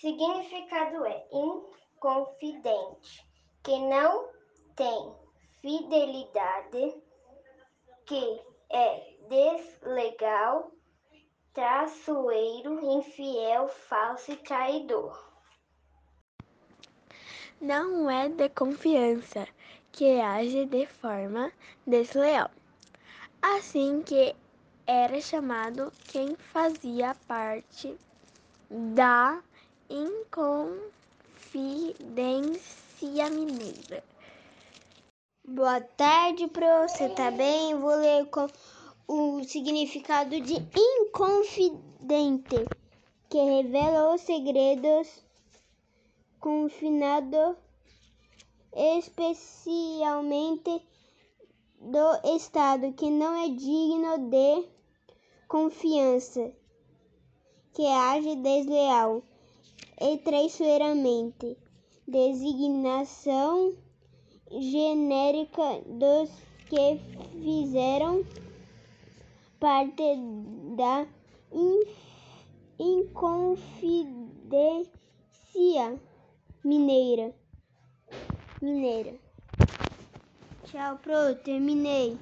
Significado é inconfidente, que não tem fidelidade, que é deslegal, traiçoeiro, infiel, falso e traidor. Não é de confiança, que age de forma desleal. Assim que era chamado quem fazia parte da Inconfidência Mineira. Boa tarde, pro. Você tá bem? Vou ler com o significado de inconfidente, que revela os segredos confinados, especialmente do Estado, que não é digno de confiança, que age desleal e traiçoeiramente. Designação genérica dos que fizeram parte da Inconfidência Mineira. Mineira. Tchau, pro, terminei.